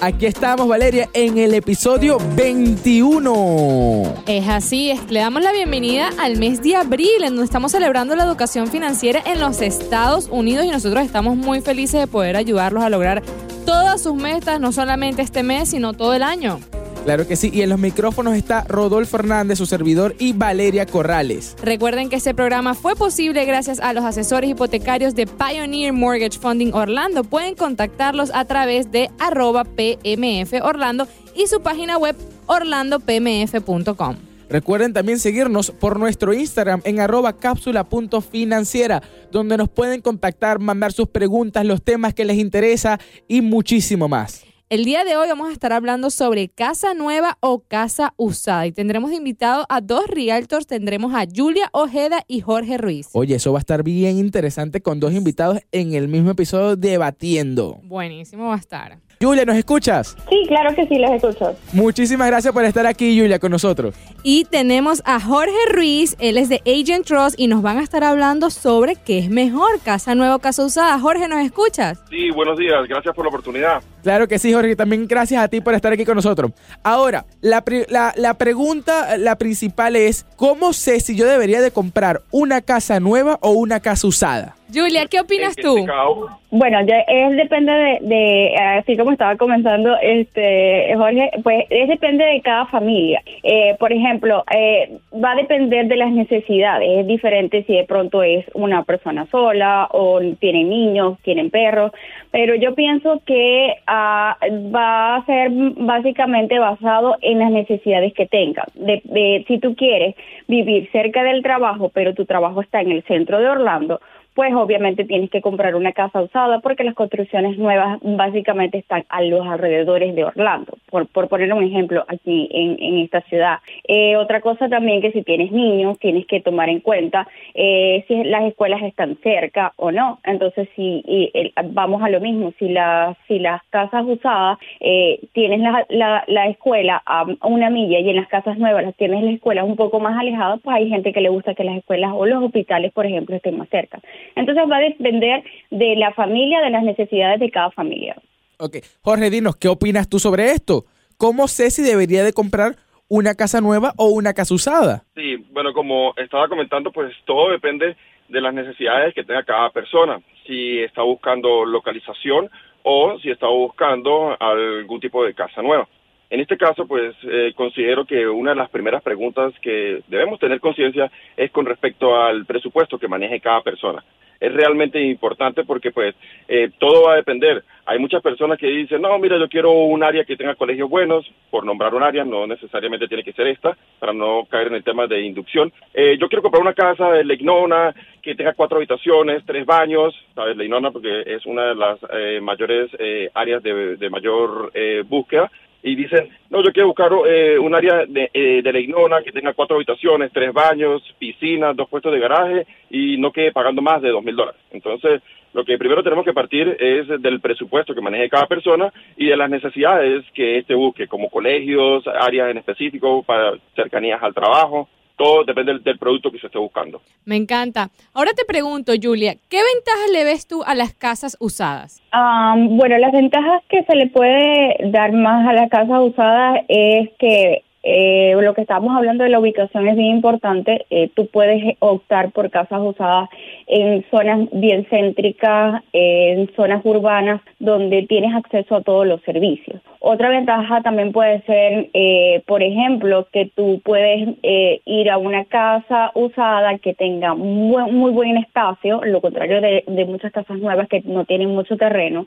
Aquí estamos, Valeria, en el episodio 21. Es así, le damos la bienvenida al mes de abril, en donde estamos celebrando la educación financiera en los Estados Unidos y nosotros estamos muy felices de poder ayudarlos a lograr todas sus metas, no solamente este mes, sino todo el año. Claro que sí, y en los micrófonos está Rodolfo Fernández, su servidor, y Valeria Corrales. Recuerden que este programa fue posible gracias a los asesores hipotecarios de Pioneer Mortgage Funding Orlando. Pueden contactarlos a través de arroba PMF Orlando y su página web orlandopmf.com. Recuerden también seguirnos por nuestro Instagram en arroba cápsula.financiera, donde nos pueden contactar, mandar sus preguntas, los temas que les interesa y muchísimo más. El día de hoy vamos a estar hablando sobre casa nueva o casa usada y tendremos invitado a dos realtors, tendremos a Julia Ojeda y Jorge Ruiz. Oye, eso va a estar bien interesante con dos invitados en el mismo episodio debatiendo. Buenísimo va a estar. Julia, ¿nos escuchas? Sí, claro que sí, los escucho. Muchísimas gracias por estar aquí, Julia, con nosotros. Y tenemos a Jorge Ruiz, él es de Agent Trust y nos van a estar hablando sobre qué es mejor, casa nueva o casa usada. Jorge, ¿nos escuchas? Sí, buenos días, gracias por la oportunidad. Claro que sí, Jorge, también gracias a ti por estar aquí con nosotros. Ahora, la, la, la pregunta, la principal es, ¿cómo sé si yo debería de comprar una casa nueva o una casa usada? Julia, ¿qué opinas tú? Bueno, ya es depende de, así como estaba comenzando, este Jorge, pues es depende de cada familia. Eh, por ejemplo, eh, va a depender de las necesidades. Es diferente si de pronto es una persona sola o tienen niños, tienen perros. Pero yo pienso que ah, va a ser básicamente basado en las necesidades que tengan. de, si tú quieres vivir cerca del trabajo, pero tu trabajo está en el centro de Orlando pues obviamente tienes que comprar una casa usada porque las construcciones nuevas básicamente están a los alrededores de Orlando, por, por poner un ejemplo aquí en, esta ciudad. Eh, otra cosa también que si tienes niños tienes que tomar en cuenta eh, si las escuelas están cerca o no. Entonces si vamos a lo mismo, si, la, si las casas usadas eh, tienes la, la, escuela a una milla y en las casas nuevas las tienes la escuela un poco más alejada, pues hay gente que le gusta que las escuelas o los hospitales, por ejemplo, estén más cerca. Entonces va a depender de la familia, de las necesidades de cada familia. Ok, Jorge, dinos, ¿qué opinas tú sobre esto? ¿Cómo sé si debería de comprar una casa nueva o una casa usada? Sí, bueno, como estaba comentando, pues todo depende de las necesidades que tenga cada persona. Si está buscando localización o si está buscando algún tipo de casa nueva. En este caso, pues eh, considero que una de las primeras preguntas que debemos tener conciencia es con respecto al presupuesto que maneje cada persona. Es realmente importante porque pues eh, todo va a depender. Hay muchas personas que dicen, no, mira, yo quiero un área que tenga colegios buenos, por nombrar un área, no necesariamente tiene que ser esta, para no caer en el tema de inducción. Eh, yo quiero comprar una casa de Leignona que tenga cuatro habitaciones, tres baños, ¿sabes? Leignona porque es una de las mayores áreas de, de mayor búsqueda y dicen, no, yo quiero buscar eh, un área de, eh, de la que tenga cuatro habitaciones, tres baños, piscina, dos puestos de garaje y no quede pagando más de dos mil dólares. Entonces, lo que primero tenemos que partir es del presupuesto que maneje cada persona y de las necesidades que éste busque, como colegios, áreas en específico para cercanías al trabajo, todo depende del, producto que se esté buscando. Me encanta. Ahora te pregunto, Julia, ¿qué ventajas le ves tú a las casas usadas? bueno, las ventajas que se le puede dar más a las casas usadas es que eh, lo que estábamos hablando de la ubicación es bien importante. Eh, tú puedes optar por casas usadas en zonas bien céntricas, en zonas urbanas, donde tienes acceso a todos los servicios. Otra ventaja también puede ser, eh, por ejemplo, que tú puedes ir a una casa usada que tenga muy, buen espacio, lo contrario de, muchas casas nuevas que no tienen mucho terreno.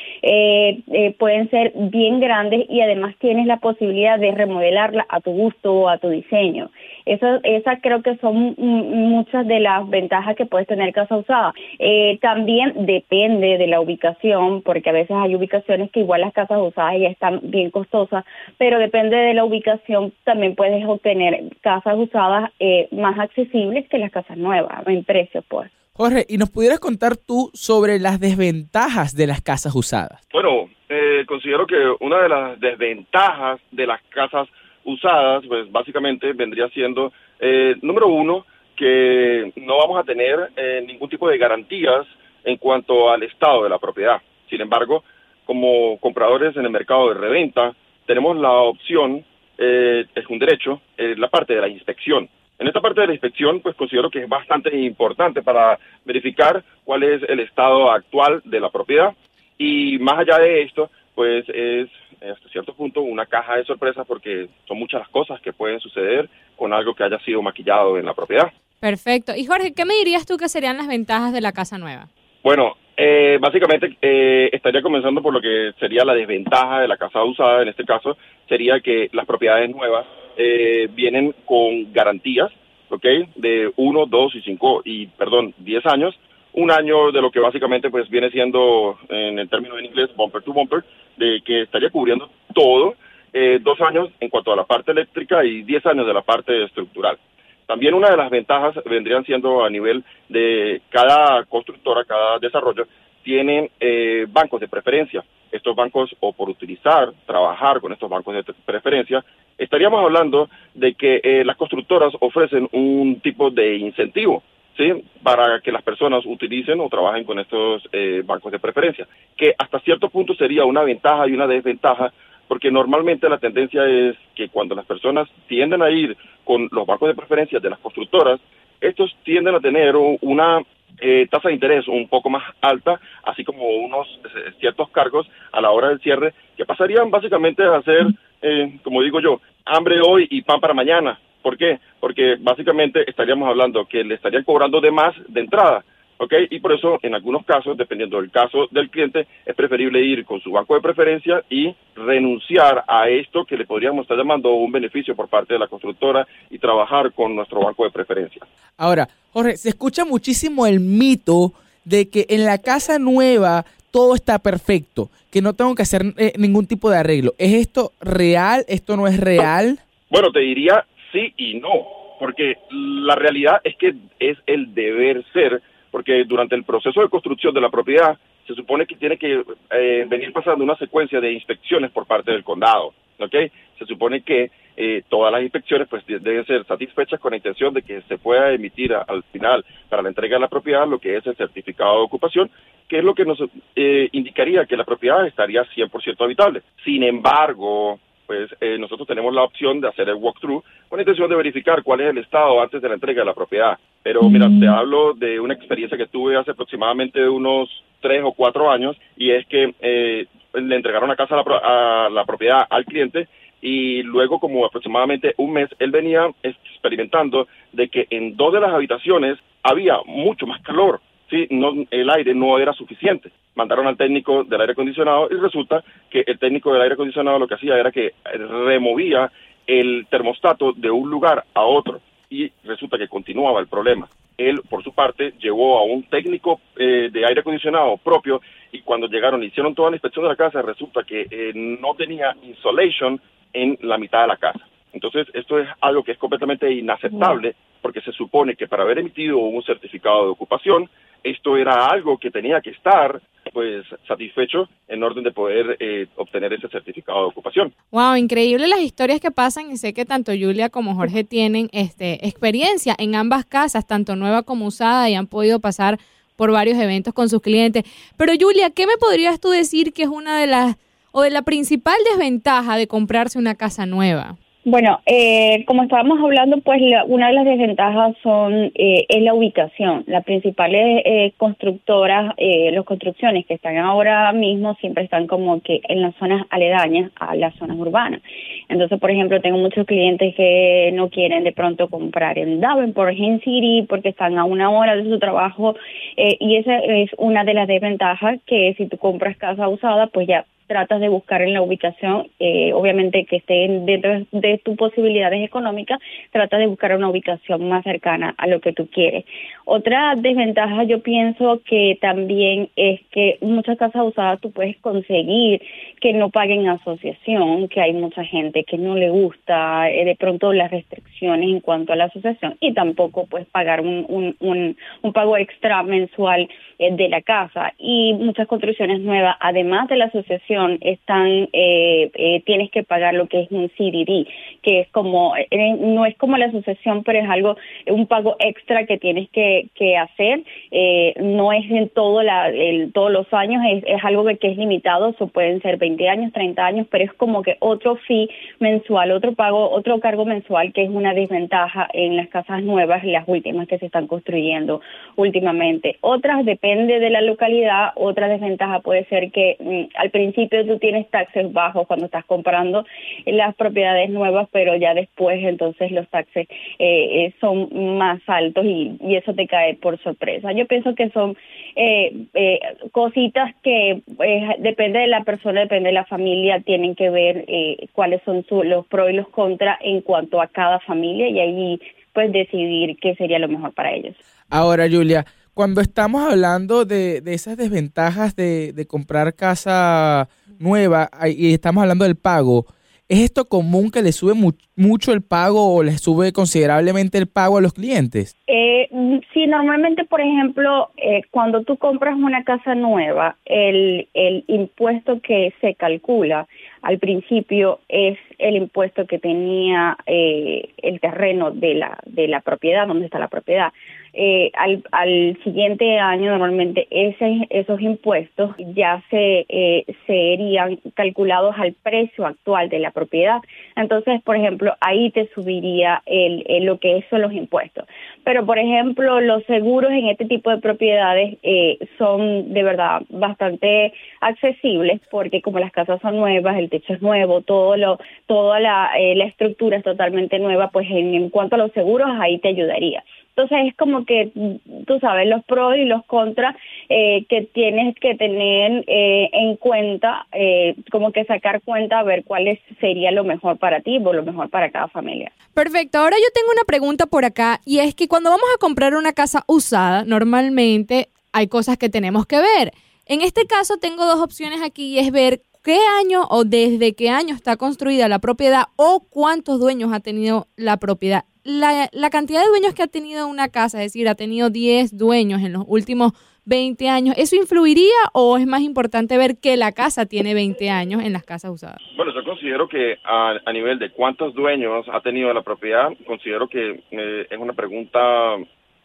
Pueden ser bien grandes y además tienes la posibilidad de remodelarla a tu gusto o a tu diseño. Eso, esa creo que son muchas de las ventajas que puedes tener casa usada. Eh, también depende de la ubicación, porque a veces hay ubicaciones que igual las casas usadas ya están bien costosas, pero depende de la ubicación también puedes obtener casas usadas eh, más accesibles que las casas nuevas en precio, pues. Jorge, ¿y nos pudieras contar tú sobre las desventajas de las casas usadas? Bueno, eh, considero que una de las desventajas de las casas usadas, pues básicamente vendría siendo, eh, número uno, que no vamos a tener eh, ningún tipo de garantías en cuanto al estado de la propiedad. Sin embargo, como compradores en el mercado de reventa, tenemos la opción, eh, es un derecho, la parte de la inspección. En esta parte de la inspección, pues considero que es bastante importante para verificar cuál es el estado actual de la propiedad y más allá de esto, pues es hasta cierto punto una caja de sorpresas porque son muchas las cosas que pueden suceder con algo que haya sido maquillado en la propiedad. Perfecto. Y Jorge, ¿qué me dirías tú que serían las ventajas de la casa nueva? Bueno, eh, básicamente eh, estaría comenzando por lo que sería la desventaja de la casa usada, en este caso, sería que las propiedades nuevas eh, vienen con garantías, ¿ok? De uno, dos y cinco, y perdón, diez años, un año de lo que básicamente pues viene siendo, en el término en inglés, bumper to bumper, de que estaría cubriendo todo, eh, dos años en cuanto a la parte eléctrica y diez años de la parte estructural. También una de las ventajas vendrían siendo a nivel de cada constructora, cada desarrollo, tienen eh, bancos de preferencia. Estos bancos, o por utilizar, trabajar con estos bancos de preferencia, estaríamos hablando de que eh, las constructoras ofrecen un tipo de incentivo, ¿sí? Para que las personas utilicen o trabajen con estos eh, bancos de preferencia, que hasta cierto punto sería una ventaja y una desventaja porque normalmente la tendencia es que cuando las personas tienden a ir con los bancos de preferencia de las constructoras, estos tienden a tener una eh, tasa de interés un poco más alta, así como unos eh, ciertos cargos a la hora del cierre, que pasarían básicamente a ser, eh, como digo yo, hambre hoy y pan para mañana. ¿Por qué? Porque básicamente estaríamos hablando que le estarían cobrando de más de entrada. ¿ok? Y por eso, en algunos casos, dependiendo del caso del cliente, es preferible ir con su banco de preferencia y renunciar a esto que le podríamos estar llamando un beneficio por parte de la constructora y trabajar con nuestro banco de preferencia. Ahora, Jorge, se escucha muchísimo el mito de que en la casa nueva todo está perfecto, que no tengo que hacer eh, ningún tipo de arreglo. ¿Es esto real? ¿Esto no es real? Bueno, te diría sí y no, porque la realidad es que es el deber ser porque durante el proceso de construcción de la propiedad se supone que tiene que eh, venir pasando una secuencia de inspecciones por parte del condado, ¿ok? Se supone que eh, todas las inspecciones pues deben ser satisfechas con la intención de que se pueda emitir al final para la entrega de la propiedad lo que es el certificado de ocupación, que es lo que nos eh, indicaría que la propiedad estaría 100% habitable. Sin embargo, pues eh, nosotros tenemos la opción de hacer el walkthrough con la intención de verificar cuál es el estado antes de la entrega de la propiedad. Pero mira, te hablo de una experiencia que tuve hace aproximadamente unos tres o cuatro años y es que eh, le entregaron la casa a la, a la propiedad al cliente y luego como aproximadamente un mes él venía experimentando de que en dos de las habitaciones había mucho más calor sí, no, el aire no era suficiente. Mandaron al técnico del aire acondicionado y resulta que el técnico del aire acondicionado lo que hacía era que removía el termostato de un lugar a otro y resulta que continuaba el problema. Él, por su parte, llevó a un técnico eh, de aire acondicionado propio y cuando llegaron hicieron toda la inspección de la casa, resulta que eh, no tenía insulation en la mitad de la casa. Entonces, esto es algo que es completamente inaceptable porque se supone que para haber emitido un certificado de ocupación, esto era algo que tenía que estar pues satisfecho en orden de poder eh, obtener ese certificado de ocupación. Wow, increíble las historias que pasan y sé que tanto Julia como Jorge tienen este experiencia en ambas casas, tanto nueva como usada y han podido pasar por varios eventos con sus clientes. Pero Julia, ¿qué me podrías tú decir que es una de las o de la principal desventaja de comprarse una casa nueva? Bueno, eh, como estábamos hablando, pues una de las desventajas son eh, es la ubicación. Las principales eh, constructoras, eh, las construcciones que están ahora mismo siempre están como que en las zonas aledañas a las zonas urbanas. Entonces, por ejemplo, tengo muchos clientes que no quieren de pronto comprar en Davenport, en City, porque están a una hora de su trabajo y esa es una de las desventajas que si tú compras casa usada, pues ya tratas de buscar en la ubicación, eh, obviamente que esté dentro de tus posibilidades económicas, tratas de buscar una ubicación más cercana a lo que tú quieres. Otra desventaja yo pienso que también es que muchas casas usadas tú puedes conseguir que no paguen asociación, que hay mucha gente que no le gusta eh, de pronto las restricciones en cuanto a la asociación y tampoco puedes pagar un, un, pago extra mensual eh, de la casa y muchas construcciones nuevas, además de la asociación, están eh, eh, tienes que pagar lo que es un CDD, que es como eh, no es como la asociación, pero es algo un pago extra que tienes que, hacer. No es en todo la, el, todos los años, es, algo que, que es limitado, eso pueden ser 20 años, 30 años, pero es como que otro fee mensual, otro pago, otro cargo mensual que es una desventaja en las casas nuevas, las últimas que se están construyendo últimamente. Otras depende de la localidad, otra desventaja puede ser que mm, al principio tú tienes taxes bajos cuando estás comprando las propiedades nuevas, pero ya después entonces los taxes eh, eh, son más altos y, eso te cae por sorpresa. Yo pienso que son eh, eh, cositas que eh, depende de la persona, depende de la familia, tienen que ver cuáles son su, los pros y los contras en cuanto a cada familia y ahí pues decidir qué sería lo mejor para ellos. Ahora, Julia, cuando estamos hablando de, de esas desventajas de, de comprar casa nueva y estamos hablando del pago, ¿es esto común que le sube mu- mucho el pago o le sube considerablemente el pago a los clientes? Eh, mm, sí, normalmente, por ejemplo, eh, cuando tú compras una casa nueva, el, el impuesto que se calcula al principio es el impuesto que tenía eh, el terreno de la, de la propiedad, donde está la propiedad. Eh, al, al siguiente año normalmente ese, esos impuestos ya se eh, serían calculados al precio actual de la propiedad. Entonces, por ejemplo, ahí te subiría el, lo que son los impuestos. Pero, por ejemplo, los seguros en este tipo de propiedades eh, son de verdad bastante accesibles porque como las casas son nuevas, el techo es nuevo, toda la, eh, la estructura es totalmente nueva, pues en, en cuanto a los seguros ahí te ayudaría. Entonces es como que mm, tú sabes los pros y los contras eh, que tienes que tener eh, en cuenta, eh, como que sacar cuenta a ver cuál es- sería lo mejor para ti o lo mejor para cada familia. Perfecto, ahora yo tengo una pregunta por acá y es que cuando vamos a comprar una casa usada, normalmente hay cosas que tenemos que ver. En este caso tengo dos opciones aquí y es ver qué año o desde qué año está construida la propiedad o cuántos dueños ha tenido la propiedad. La, cantidad de dueños que ha tenido una casa, es decir, ha tenido 10 dueños en los últimos 20 años, ¿eso influiría o es más importante ver que la casa tiene 20 años en las casas usadas? Bueno, yo considero que a, a nivel de cuántos dueños ha tenido la propiedad, considero que eh, es una pregunta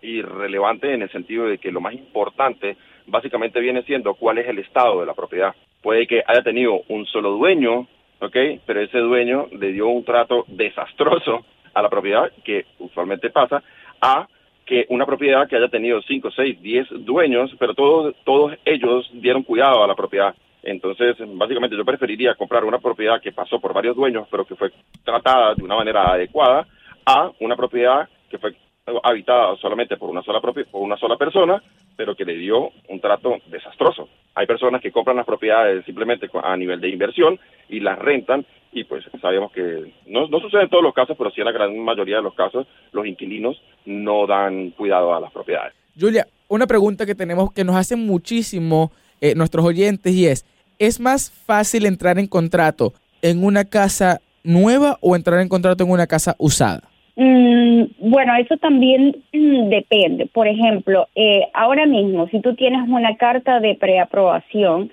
irrelevante en el sentido de que lo más importante básicamente viene siendo cuál es el estado de la propiedad. Puede que haya tenido un solo dueño, ¿ok? Pero ese dueño le dio un trato desastroso a la propiedad, que usualmente pasa, a que una propiedad que haya tenido 5, 6, 10 dueños, pero todos, todos ellos dieron cuidado a la propiedad. Entonces, básicamente yo preferiría comprar una propiedad que pasó por varios dueños, pero que fue tratada de una manera adecuada, a una propiedad que fue habitada solamente por una sola por una sola persona, pero que le dio un trato desastroso. Hay personas que compran las propiedades simplemente a nivel de inversión y las rentan y pues sabemos que no, no sucede en todos los casos, pero sí en la gran mayoría de los casos los inquilinos no dan cuidado a las propiedades. Julia, una pregunta que tenemos que nos hacen muchísimo eh, nuestros oyentes y es, ¿es más fácil entrar en contrato en una casa nueva o entrar en contrato en una casa usada? Mm, bueno, eso también mm, depende. Por ejemplo, eh, ahora mismo, si tú tienes una carta de preaprobación,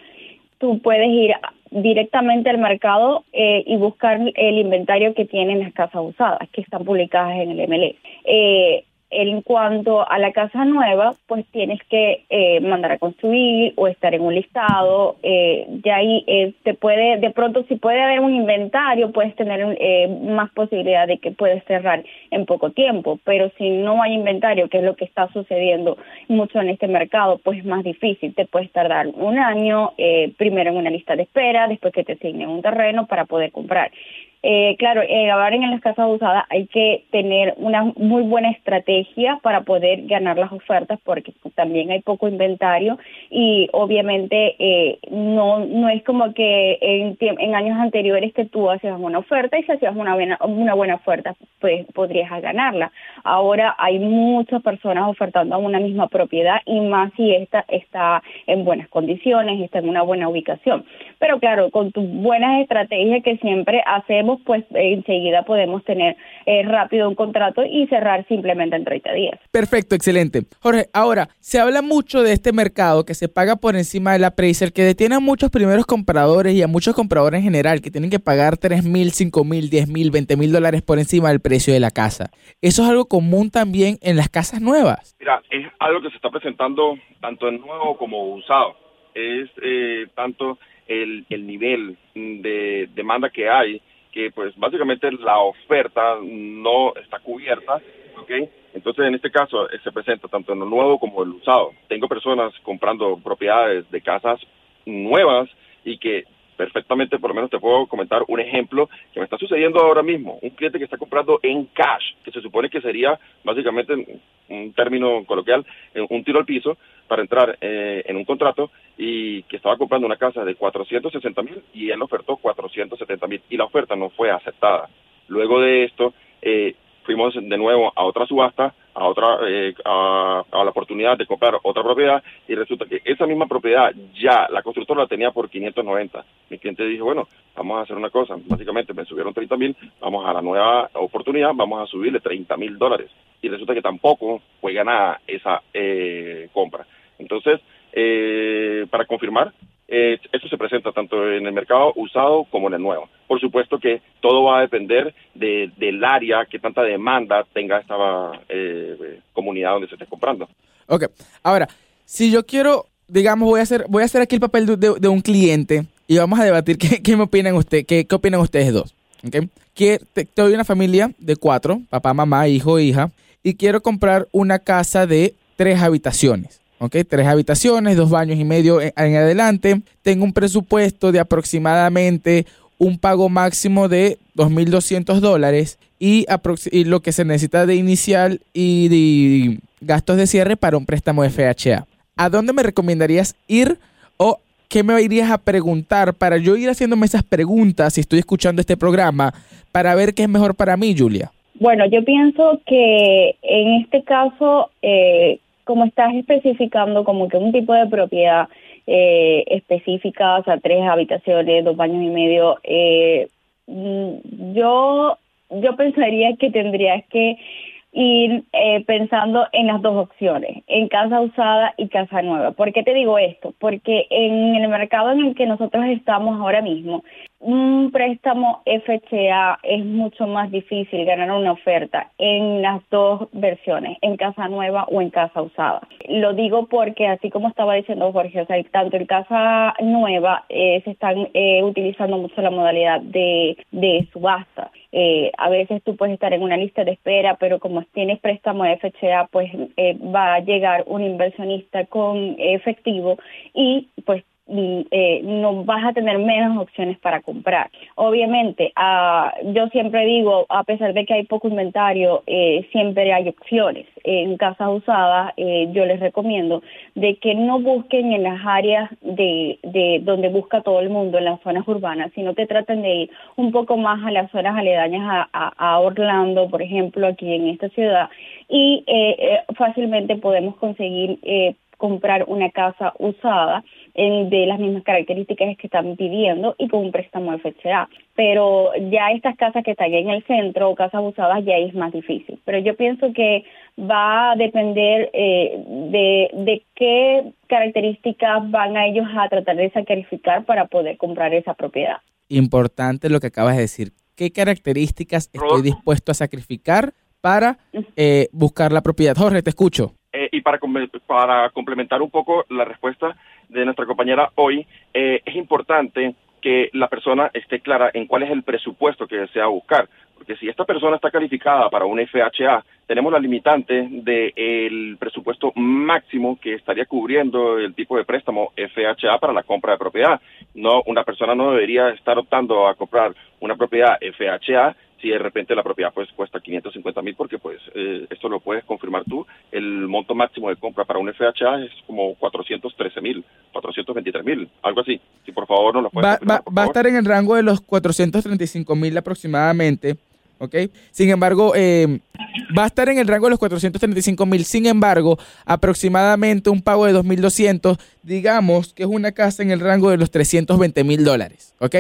tú puedes ir directamente al mercado eh, y buscar el inventario que tienen las casas usadas, que están publicadas en el MLS. Eh, en cuanto a la casa nueva, pues tienes que eh, mandar a construir o estar en un listado. Eh, ya ahí eh, te puede, de pronto, si puede haber un inventario, puedes tener eh, más posibilidad de que puedes cerrar en poco tiempo. Pero si no hay inventario, que es lo que está sucediendo mucho en este mercado, pues es más difícil. Te puedes tardar un año, primero en una lista de espera, después que te asignen un terreno para poder comprar. Eh, claro, eh, ahora en las casas usadas hay que tener una muy buena estrategia para poder ganar las ofertas porque también hay poco inventario y obviamente eh, no no es como que en, años anteriores que tú hacías una oferta y si hacías una buena, una buena oferta pues podrías ganarla. Ahora hay muchas personas ofertando a una misma propiedad y más si esta está en buenas condiciones, está en una buena ubicación. Pero claro, con tus buenas estrategias que siempre hacemos, pues enseguida podemos tener eh, rápido un contrato y cerrar simplemente en 30 días. Perfecto, excelente. Jorge, ahora, se habla mucho de este mercado que se paga por encima del appraiser, que detiene a muchos primeros compradores y a muchos compradores en general que tienen que pagar 3 mil, 5 mil, 10 mil, 20 mil dólares por encima del precio de la casa. ¿Eso es algo común también en las casas nuevas? Mira, es algo que se está presentando tanto en nuevo como usado. Es eh, tanto el, el nivel de demanda que hay, que pues básicamente la oferta no está cubierta, ¿ok? Entonces en este caso eh, se presenta tanto en lo nuevo como el usado. Tengo personas comprando propiedades de casas nuevas y que perfectamente, por lo menos te puedo comentar un ejemplo que me está sucediendo ahora mismo. Un cliente que está comprando en cash, que se supone que sería básicamente, un término coloquial, un tiro al piso para entrar eh, en un contrato y que estaba comprando una casa de 460 mil y él ofertó 470 mil y la oferta no fue aceptada. Luego de esto, eh, fuimos de nuevo a otra subasta, a otra eh, a, la oportunidad de comprar otra propiedad y resulta que esa misma propiedad ya la constructora la tenía por 590. Mi cliente dijo, bueno, vamos a hacer una cosa, básicamente me subieron 30 mil, vamos a la nueva oportunidad, vamos a subirle 30 mil dólares y resulta que tampoco fue ganada esa eh, compra. Entonces, eh, para confirmar, eh, esto se presenta tanto en el mercado usado como en el nuevo. Por supuesto que todo va a depender del área que tanta demanda tenga esta eh, comunidad donde se esté comprando. Ok, ahora, si yo quiero, digamos, voy a hacer, voy a hacer aquí el papel de, un cliente y vamos a debatir qué, me opinan usted, qué, qué opinan ustedes dos. Okay. Que una familia de cuatro, papá, mamá, hijo, hija, y quiero comprar una casa de tres habitaciones. ¿ok? Tres habitaciones, dos baños y medio en, adelante. Tengo un presupuesto de aproximadamente un pago máximo de 2.200 dólares y, y, lo que se necesita de inicial y de gastos de cierre para un préstamo FHA. ¿A dónde me recomendarías ir o qué me irías a preguntar para yo ir haciéndome esas preguntas si estoy escuchando este programa para ver qué es mejor para mí, Julia? Bueno, yo pienso que en este caso eh, como estás especificando como que un tipo de propiedad eh, específica, o sea, tres habitaciones, dos baños y medio, eh, mm, yo, yo pensaría que tendrías que ir eh, pensando en las dos opciones, en casa usada y casa nueva. ¿Por qué te digo esto? Porque en el mercado en el que nosotros estamos ahora mismo, un préstamo FHA es mucho más difícil ganar una oferta en las dos versiones, en casa nueva o en casa usada. Lo digo porque así como estaba diciendo Jorge, o sea, tanto en casa nueva eh, se están eh, utilizando mucho la modalidad de, de subasta. Eh, a veces tú puedes estar en una lista de espera, pero como tienes préstamo FHA, pues va a llegar un inversionista con efectivo y pues eh, no vas a tener menos opciones para comprar. Obviamente, ah, yo siempre digo, a pesar de que hay poco inventario, eh, siempre hay opciones. En casas usadas, eh, yo les recomiendo de que no busquen en las áreas de, de donde busca todo el mundo, en las zonas urbanas, sino que traten de ir un poco más a las zonas aledañas a, a Orlando, por ejemplo, aquí en esta ciudad, y fácilmente podemos conseguir comprar una casa usada de las mismas características que están pidiendo y con un préstamo FHA. Pero ya estas casas que están en el centro o casas usadas ya es más difícil. Pero yo pienso que va a depender eh, de, de qué características van a ellos a tratar de sacrificar para poder comprar esa propiedad. Importante lo que acabas de decir. ¿Qué características estoy dispuesto a sacrificar para eh, buscar la propiedad? Jorge, te escucho. Y para, para complementar un poco la respuesta de nuestra compañera hoy, eh, es importante que la persona esté clara en cuál es el presupuesto que desea buscar. Porque si esta persona está calificada para un FHA, tenemos la limitante del presupuesto máximo que estaría cubriendo el tipo de préstamo FHA para la compra de propiedad. No, una persona no debería estar optando a comprar una propiedad FHA si de repente la propiedad pues cuesta 550 mil porque pues eh, esto lo puedes confirmar tú, el monto máximo de compra para un FHA es como 413 mil, 423 mil, algo así. Si por favor no lo puedes Va, confirmar, va- por va a estar en el rango de los 435 mil aproximadamente. ¿Ok? Sin embargo, eh, va a estar en el rango de los 435 mil. Sin embargo, aproximadamente un pago de 2.200, digamos que es una casa en el rango de los 320 mil dólares. ¿Ok?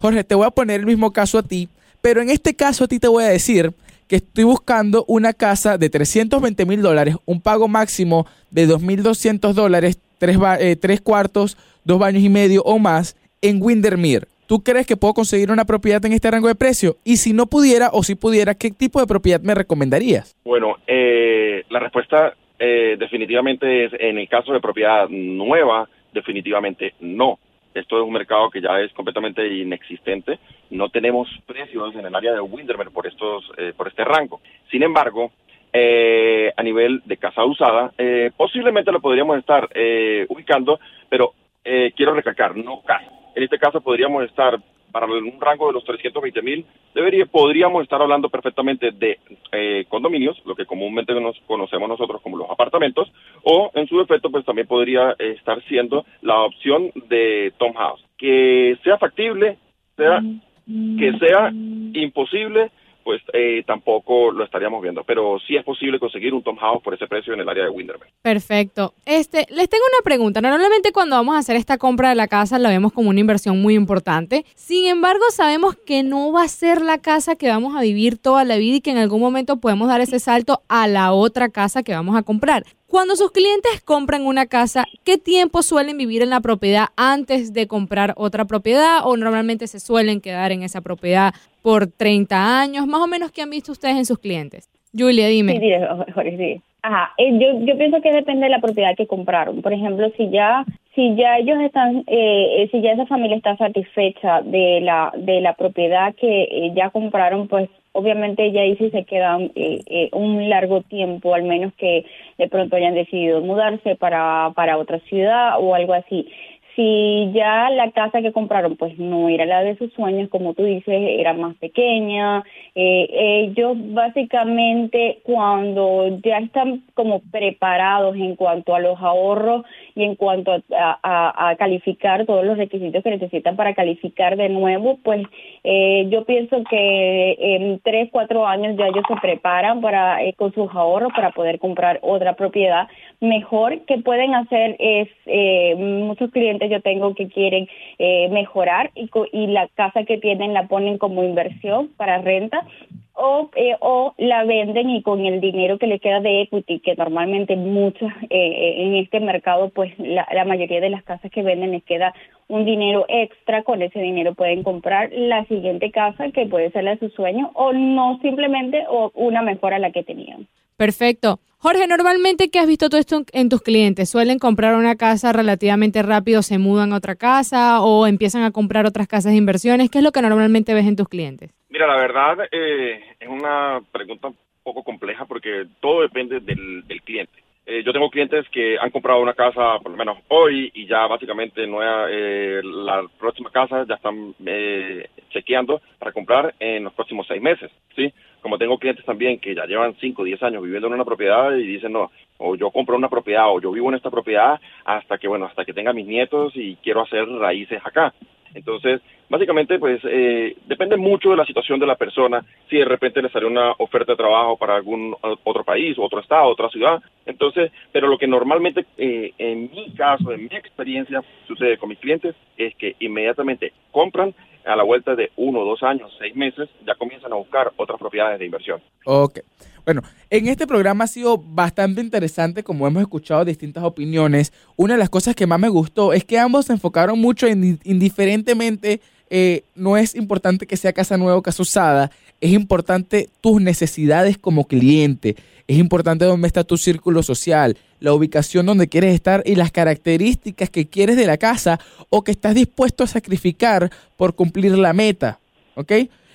Jorge, te voy a poner el mismo caso a ti, pero en este caso a ti te voy a decir que estoy buscando una casa de 320 mil dólares, un pago máximo de 2.200 dólares, tres, eh, tres cuartos, dos baños y medio o más en Windermere. ¿Tú crees que puedo conseguir una propiedad en este rango de precio? Y si no pudiera o si pudiera, ¿qué tipo de propiedad me recomendarías? Bueno, eh, la respuesta eh, definitivamente es, en el caso de propiedad nueva, definitivamente no. Esto es un mercado que ya es completamente inexistente. No tenemos precios en el área de Windermere por estos, eh, por este rango. Sin embargo, eh, a nivel de casa usada, eh, posiblemente lo podríamos estar eh, ubicando, pero eh, quiero recalcar, no casa. En este caso podríamos estar para un rango de los 320 mil, debería, podríamos estar hablando perfectamente de eh, condominios, lo que comúnmente nos conocemos nosotros como los apartamentos, o en su defecto pues también podría estar siendo la opción de Tom House. Que sea factible, sea, que sea imposible, pues eh, tampoco lo estaríamos viendo. Pero sí es posible conseguir un Tom House por ese precio en el área de Windermere. Perfecto. Este, les tengo una pregunta. Normalmente cuando vamos a hacer esta compra de la casa la vemos como una inversión muy importante. Sin embargo, sabemos que no va a ser la casa que vamos a vivir toda la vida y que en algún momento podemos dar ese salto a la otra casa que vamos a comprar. Cuando sus clientes compran una casa, ¿qué tiempo suelen vivir en la propiedad antes de comprar otra propiedad o normalmente se suelen quedar en esa propiedad por 30 años? Más o menos, ¿qué han visto ustedes en sus clientes? Julia, dime. Sí, Jorge, sí. Ajá, eh, yo, yo pienso que depende de la propiedad que compraron. Por ejemplo, si ya si ya ellos están, eh, eh, si ya esa familia está satisfecha de la de la propiedad que eh, ya compraron, pues obviamente ya ahí sí se quedan eh, eh, un largo tiempo, al menos que de pronto hayan decidido mudarse para para otra ciudad o algo así. Si ya la casa que compraron pues no era la de sus sueños, como tú dices, era más pequeña, eh, ellos básicamente cuando ya están como preparados en cuanto a los ahorros y en cuanto a, a- calificar todos los requisitos que necesitan para calificar de nuevo, pues eh, yo pienso que en tres, cuatro años ya ellos se preparan para eh, con sus ahorros para poder comprar otra propiedad. Mejor que pueden hacer es, eh, muchos clientes yo tengo que quieren eh, mejorar y, y la casa que tienen la ponen como inversión para renta o, eh, o la venden y con el dinero que le queda de equity, que normalmente muchas eh, en este mercado, pues la, la mayoría de las casas que venden les queda un dinero extra, con ese dinero pueden comprar la siguiente casa que puede ser la de su sueño o no simplemente o una mejor a la que tenían. Perfecto. Jorge, normalmente, ¿qué has visto tú esto en tus clientes? ¿Suelen comprar una casa relativamente rápido, se mudan a otra casa o empiezan a comprar otras casas de inversiones? ¿Qué es lo que normalmente ves en tus clientes? Mira, la verdad eh, es una pregunta un poco compleja porque todo depende del, cliente. Eh, yo tengo clientes que han comprado una casa por lo menos hoy y ya básicamente no eh, la próxima casa ya están eh, chequeando para comprar en los próximos seis meses, ¿sí? Como tengo clientes también que ya llevan 5 o 10 años viviendo en una propiedad y dicen, no, o yo compro una propiedad o yo vivo en esta propiedad hasta que, bueno, hasta que tenga mis nietos y quiero hacer raíces acá. Entonces, básicamente, pues eh, depende mucho de la situación de la persona. Si de repente le sale una oferta de trabajo para algún otro país, otro estado, otra ciudad. Entonces, pero lo que normalmente, eh, en mi caso, en mi experiencia, sucede con mis clientes es que inmediatamente compran a la vuelta de uno, dos años, seis meses, ya comienzan a buscar otras propiedades de inversión. Ok. Bueno, en este programa ha sido bastante interesante, como hemos escuchado distintas opiniones. Una de las cosas que más me gustó es que ambos se enfocaron mucho en indiferentemente, eh, no es importante que sea casa nueva o casa usada, es importante tus necesidades como cliente, es importante dónde está tu círculo social, la ubicación donde quieres estar y las características que quieres de la casa o que estás dispuesto a sacrificar por cumplir la meta. ¿Ok?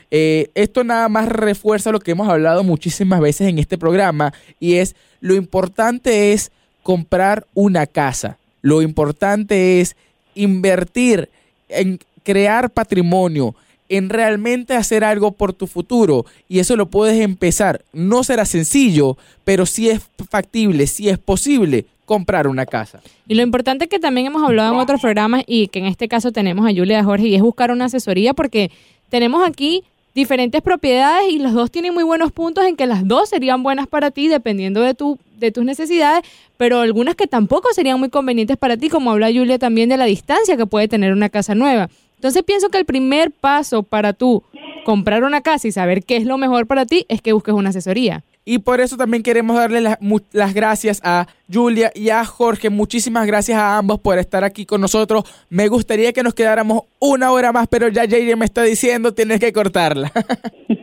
Eh, esto nada más refuerza lo que hemos hablado muchísimas veces en este programa y es lo importante es comprar una casa, lo importante es invertir en crear patrimonio, en realmente hacer algo por tu futuro y eso lo puedes empezar. No será sencillo, pero sí es factible, sí es posible comprar una casa. Y lo importante que también hemos hablado en otros programas y que en este caso tenemos a Julia y a Jorge y es buscar una asesoría porque tenemos aquí diferentes propiedades y los dos tienen muy buenos puntos en que las dos serían buenas para ti dependiendo de, tu, de tus necesidades, pero algunas que tampoco serían muy convenientes para ti, como habla Julia también de la distancia que puede tener una casa nueva. Entonces pienso que el primer paso para tú comprar una casa y saber qué es lo mejor para ti es que busques una asesoría. Y por eso también queremos darle las, las, gracias a Julia y a Jorge. Muchísimas gracias a ambos por estar aquí con nosotros. Me gustaría que nos quedáramos una hora más, pero ya JJ me está diciendo tienes que cortarla.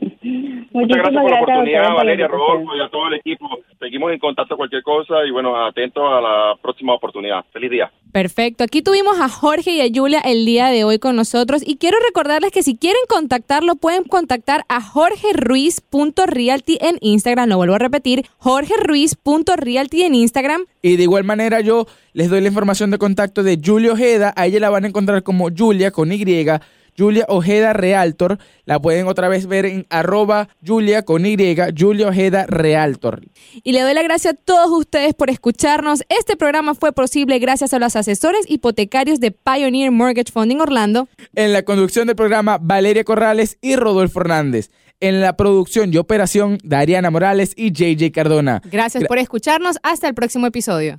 Muchas gracias por la oportunidad, Valeria, Rodolfo y a todo el equipo. Seguimos en contacto cualquier cosa y bueno, atentos a la próxima oportunidad. Feliz día. Perfecto. Aquí tuvimos a Jorge y a Julia el día de hoy con nosotros y quiero recordarles que si quieren contactarlo pueden contactar a jorgeruiz.realty en Instagram. Lo vuelvo a repetir, jorgeruiz.realty en Instagram. Y de igual manera yo les doy la información de contacto de Julia Ojeda. A ella la van a encontrar como Julia con Y Julia Ojeda Realtor. La pueden otra vez ver en arroba Julia con Y, Julia Ojeda Realtor. Y le doy la gracia a todos ustedes por escucharnos. Este programa fue posible gracias a los asesores hipotecarios de Pioneer Mortgage Funding Orlando. En la conducción del programa, Valeria Corrales y Rodolfo Hernández. En la producción y operación, Dariana Morales y JJ Cardona. Gracias por escucharnos. Hasta el próximo episodio.